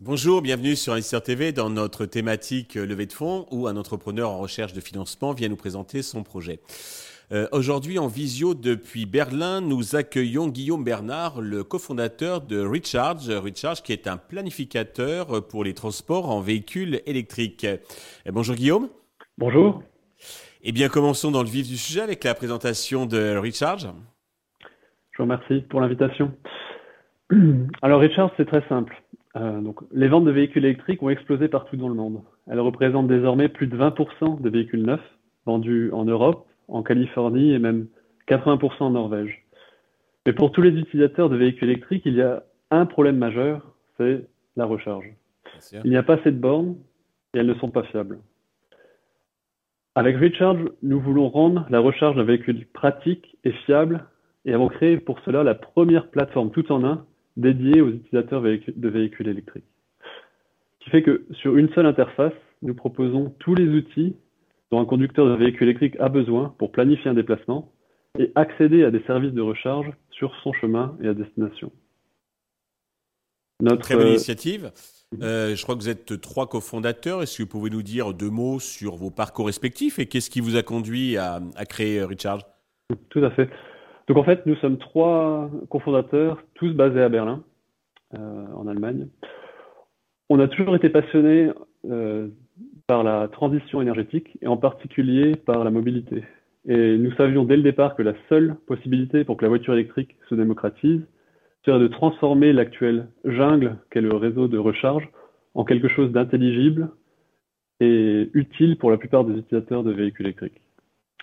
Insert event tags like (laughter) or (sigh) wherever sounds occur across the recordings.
Bonjour, bienvenue sur Investir TV dans notre thématique euh, levée de fonds où un entrepreneur en recherche de financement vient nous présenter son projet. Euh, aujourd'hui, en visio depuis Berlin, nous accueillons Guillaume Bernard, le cofondateur de Recharge. Qui est un planificateur pour les transports en véhicules électriques. Euh, bonjour Guillaume. Bonjour. Eh bien, commençons dans le vif du sujet avec la présentation de Recharge. Je vous remercie pour l'invitation. (clears throat) Alors Recharge, c'est très simple. Euh, donc, les ventes de véhicules électriques ont explosé partout dans le monde. Elles représentent désormais plus de 20% des véhicules neufs vendus en Europe, en Californie et même 80% en Norvège. Mais pour tous les utilisateurs de véhicules électriques, il y a un problème majeur, c'est la recharge. Il n'y a pas assez de bornes et elles ne sont pas fiables. Avec Recharge, nous voulons rendre la recharge d'un véhicule pratique et fiable et avons créé pour cela la première plateforme tout en un dédié aux utilisateurs de véhicules électriques. Ce qui fait que sur une seule interface, nous proposons tous les outils dont un conducteur de véhicule électrique a besoin pour planifier un déplacement et accéder à des services de recharge sur son chemin et à destination. Notre... Très bonne initiative. Euh, je crois que vous êtes trois cofondateurs. Est-ce que vous pouvez nous dire deux mots sur vos parcours respectifs et qu'est-ce qui vous a conduit à, créer Recharge Tout à fait. Donc en fait, nous sommes trois cofondateurs, tous basés à Berlin, euh, en Allemagne. On a toujours été passionnés euh, par la transition énergétique et en particulier par la mobilité. Et nous savions dès le départ que la seule possibilité pour que la voiture électrique se démocratise serait de transformer l'actuelle jungle qu'est le réseau de recharge en quelque chose d'intelligible et utile pour la plupart des utilisateurs de véhicules électriques.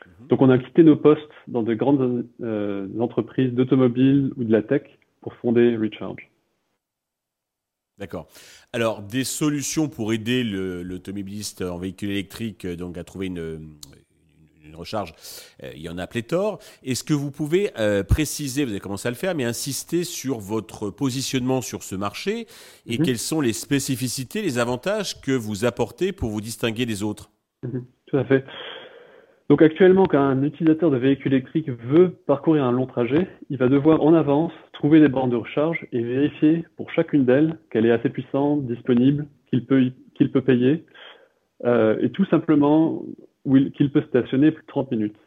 Mhm. Donc on a quitté nos postes dans de grandes euh, entreprises d'automobile ou de la tech pour fonder Recharge. D'accord. Alors, des solutions pour aider l'automobiliste en véhicule électrique euh, donc, à trouver une, recharge, euh, il y en a pléthore. Est-ce que vous pouvez préciser, vous avez commencé à le faire, mais insister sur votre positionnement sur ce marché et mhm. quelles sont les spécificités, les avantages que vous apportez pour vous distinguer des autres? Mhm. Tout à fait. Donc actuellement, quand un utilisateur de véhicule électrique veut parcourir un long trajet, il va devoir en avance trouver des bornes de recharge et vérifier pour chacune d'elles qu'elle est assez puissante, disponible, qu'il peut, qu'il peut payer, euh, et tout simplement qu'il peut stationner plus de 30 minutes.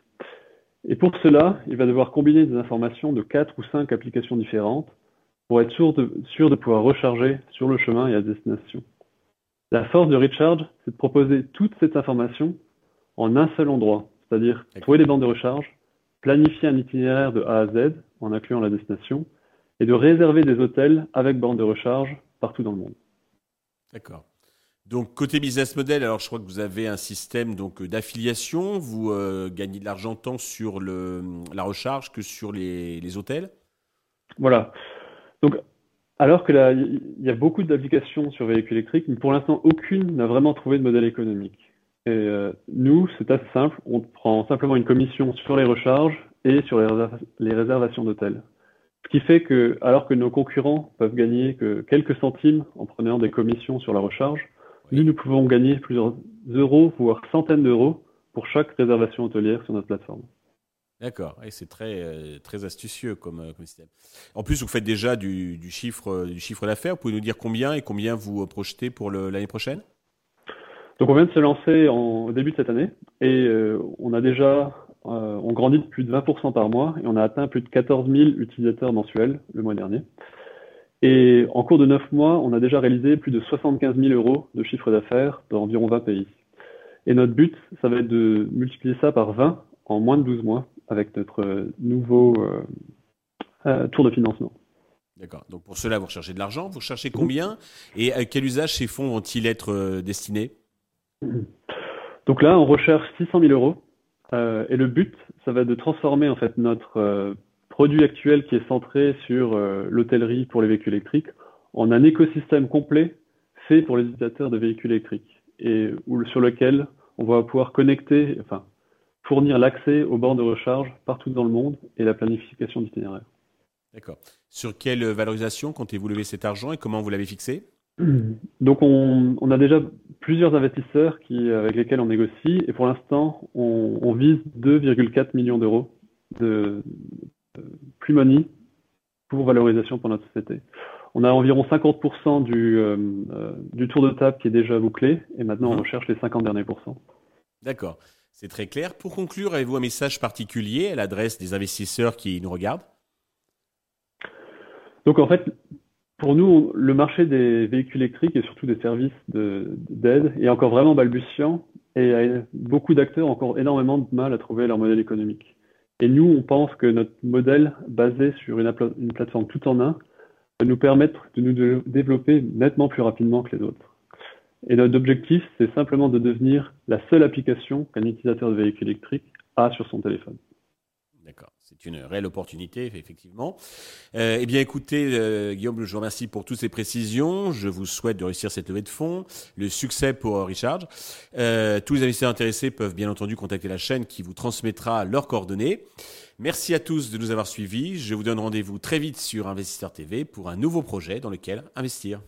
Et pour cela, il va devoir combiner des informations de 4 ou 5 applications différentes pour être sûr de, sûr de pouvoir recharger sur le chemin et à destination. La force de Recharge, c'est de proposer toute cette information en un seul endroit, c'est-à-dire trouver des bandes de recharge, planifier un itinéraire de A à Z en incluant la destination, et de réserver des hôtels avec bornes de recharge partout dans le monde. D'accord. Donc côté business model, alors je crois que vous avez un système donc d'affiliation. Vous euh, gagnez de l'argent tant sur le, la recharge que sur les, les hôtels. Voilà. Donc alors que il y a beaucoup d'applications sur véhicules électriques, mais pour l'instant aucune n'a vraiment trouvé de modèle économique. Euh, nous, c'est assez simple. On prend simplement une commission sur les recharges et sur les, réservations d'hôtels. Ce qui fait que, alors que nos concurrents peuvent gagner que quelques centimes en prenant des commissions sur la recharge, nous, nous pouvons gagner plusieurs euros, voire centaines d'euros pour chaque réservation hôtelière sur notre plateforme. D'accord, et c'est très, euh, très astucieux comme, euh, comme, système. En plus, vous faites déjà du, du chiffre, du chiffre d'affaires. Vous pouvez nous dire combien et combien vous projetez pour l'année prochaine? Donc on vient de se lancer en, au début de cette année et euh, on a déjà, euh, on grandit de plus de 20% par mois et on a atteint plus de 14 000 utilisateurs mensuels le mois dernier. Et en cours de 9 mois, on a déjà réalisé plus de 75 000 euros de chiffre d'affaires dans environ 20 pays. Et notre but, ça va être de multiplier ça par 20 en moins de 12 mois avec notre nouveau euh, tour de financement. D'accord. Donc pour cela, vous recherchez de l'argent. Vous cherchez combien? Et à quel usage ces fonds vont-ils être destinés? (clears throat) Donc là, on recherche 600 000 euros. Euh, et le but, ça va être de transformer en fait notre euh, produit actuel qui est centré sur euh, l'hôtellerie pour les véhicules électriques en un écosystème complet fait pour les utilisateurs de véhicules électriques et sur lequel on va pouvoir connecter, enfin fournir l'accès aux bornes de recharge partout dans le monde et la planification d'itinéraire. D'accord. Sur quelle valorisation comptez-vous lever cet argent et comment vous l'avez fixé? (clears throat) Donc on, a déjà plusieurs investisseurs qui, avec lesquels on négocie et pour l'instant on, vise 2,4 millions d'euros de, plus money pour valorisation pour notre société. On a environ 50% du, euh, euh, du tour de table qui est déjà bouclé et maintenant on mhm. recherche les 50 derniers pourcents. D'accord, c'est très clair. Pour conclure, avez-vous un message particulier à l'adresse des investisseurs qui nous regardent? Donc en fait, pour nous, le marché des véhicules électriques et surtout des services d'aide est encore vraiment balbutiant et beaucoup d'acteurs ont encore énormément de mal à trouver leur modèle économique. Et nous, on pense que notre modèle basé sur une, plateforme tout en un va nous permettre de nous développer nettement plus rapidement que les autres. Et notre objectif, c'est simplement de devenir la seule application qu'un utilisateur de véhicule électrique a sur son téléphone. D'accord, c'est une réelle opportunité, effectivement. Euh, eh bien, écoutez, euh, Guillaume, je vous remercie pour toutes ces précisions. Je vous souhaite de réussir cette levée de fonds, le succès pour Recharge. Euh, tous les investisseurs intéressés peuvent bien entendu contacter la chaîne qui vous transmettra leurs coordonnées. Merci à tous de nous avoir suivis. Je vous donne rendez-vous très vite sur Investisseur TV pour un nouveau projet dans lequel investir.